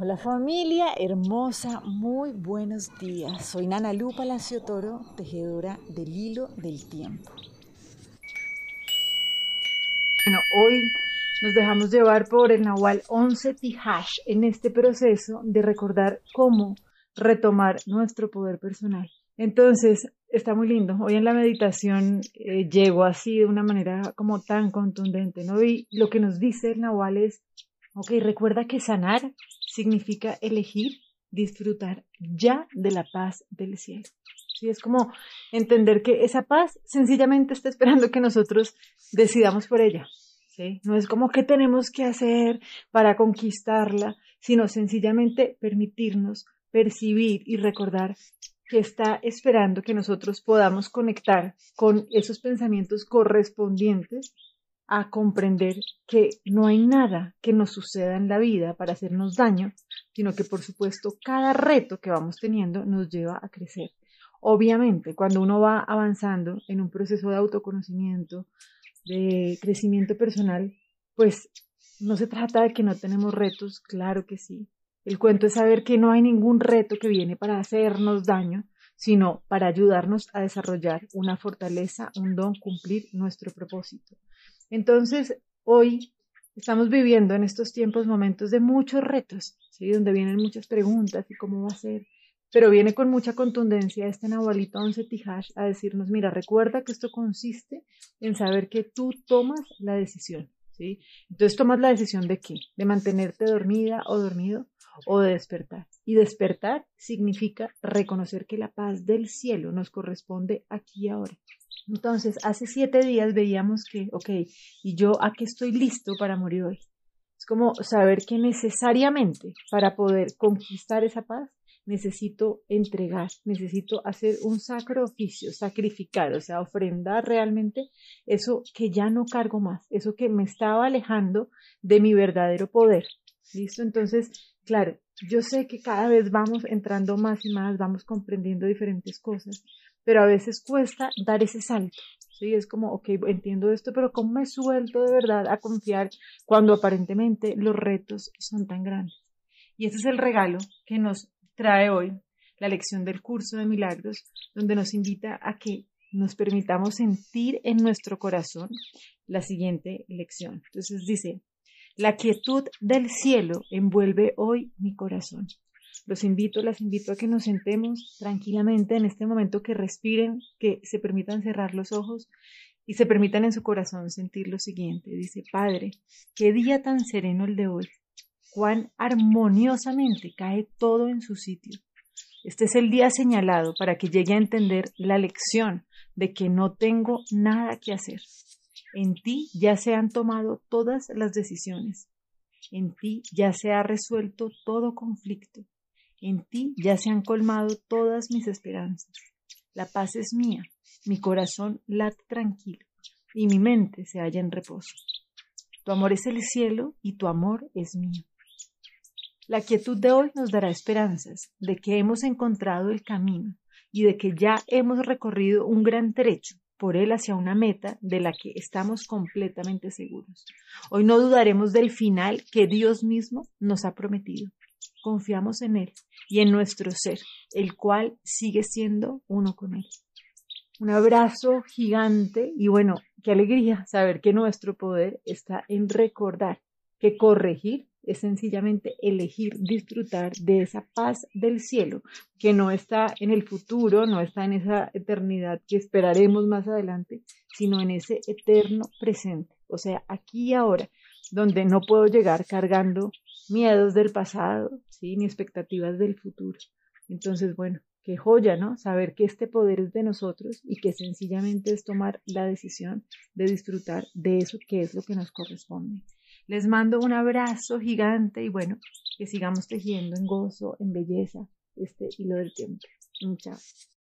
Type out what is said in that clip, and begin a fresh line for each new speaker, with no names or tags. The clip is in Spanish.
Hola familia hermosa, muy buenos días. Soy Nana Lu Palacio Toro, tejedora del hilo del tiempo. Bueno, hoy nos dejamos llevar por el Nahual 11 Tihash en este proceso de recordar cómo retomar nuestro poder personal. Entonces, está muy lindo. Hoy en la meditación eh, así de una manera como tan contundente, ¿no? Y lo que nos dice el Nahual es, ok, recuerda que sanar significa elegir disfrutar ya de la paz del cielo. ¿Sí? Es como entender que esa paz sencillamente está esperando que nosotros decidamos por ella. ¿sí? No es como que tenemos que hacer para conquistarla, sino sencillamente permitirnos percibir y recordar que está esperando que nosotros podamos conectar con esos pensamientos correspondientes a comprender que no hay nada que nos suceda en la vida para hacernos daño, sino que por supuesto cada reto que vamos teniendo nos lleva a crecer. Obviamente, cuando uno va avanzando en un proceso de autoconocimiento, de crecimiento personal, pues no se trata de que no tenemos retos, claro que sí. El cuento es saber que no hay ningún reto que viene para hacernos daño, sino para ayudarnos a desarrollar una fortaleza, un don, cumplir nuestro propósito. Entonces, hoy estamos viviendo en estos tiempos momentos de muchos retos, ¿sí? donde vienen muchas preguntas y cómo va a ser, pero viene con mucha contundencia este Nahualito 11 Tihash a decirnos, mira, recuerda que esto consiste en saber que tú tomas la decisión, ¿sí? Entonces tomas la decisión de qué? De mantenerte dormida o dormido o de despertar. Y despertar significa reconocer que la paz del cielo nos corresponde aquí y ahora. Entonces, hace siete días veíamos que, ok, y yo aquí estoy listo para morir hoy. Es como saber que necesariamente para poder conquistar esa paz necesito entregar, necesito hacer un sacro oficio, sacrificar, o sea, ofrendar realmente eso que ya no cargo más, eso que me estaba alejando de mi verdadero poder. ¿Listo? Entonces, claro, yo sé que cada vez vamos entrando más y más, vamos comprendiendo diferentes cosas, pero a veces cuesta dar ese salto. ¿sí? Es como, ok, entiendo esto, pero ¿cómo me suelto de verdad a confiar cuando aparentemente los retos son tan grandes? Y ese es el regalo que nos trae hoy la lección del curso de milagros, donde nos invita a que nos permitamos sentir en nuestro corazón la siguiente lección. Entonces dice, la quietud del cielo envuelve hoy mi corazón. Los invito, las invito a que nos sentemos tranquilamente en este momento, que respiren, que se permitan cerrar los ojos y se permitan en su corazón sentir lo siguiente. Dice, Padre, qué día tan sereno el de hoy, cuán armoniosamente cae todo en su sitio. Este es el día señalado para que llegue a entender la lección de que no tengo nada que hacer. En ti ya se han tomado todas las decisiones. En ti ya se ha resuelto todo conflicto. En ti ya se han colmado todas mis esperanzas. La paz es mía, mi corazón late tranquilo y mi mente se halla en reposo. Tu amor es el cielo y tu amor es mío. La quietud de hoy nos dará esperanzas de que hemos encontrado el camino y de que ya hemos recorrido un gran trecho por él hacia una meta de la que estamos completamente seguros. Hoy no dudaremos del final que Dios mismo nos ha prometido confiamos en Él y en nuestro ser, el cual sigue siendo uno con Él. Un abrazo gigante y bueno, qué alegría saber que nuestro poder está en recordar que corregir es sencillamente elegir disfrutar de esa paz del cielo, que no está en el futuro, no está en esa eternidad que esperaremos más adelante, sino en ese eterno presente, o sea, aquí y ahora, donde no puedo llegar cargando miedos del pasado, ¿sí? ni expectativas del futuro. Entonces, bueno, qué joya, ¿no? Saber que este poder es de nosotros y que sencillamente es tomar la decisión de disfrutar de eso que es lo que nos corresponde. Les mando un abrazo gigante y bueno, que sigamos tejiendo en gozo, en belleza, este hilo del tiempo. Chao.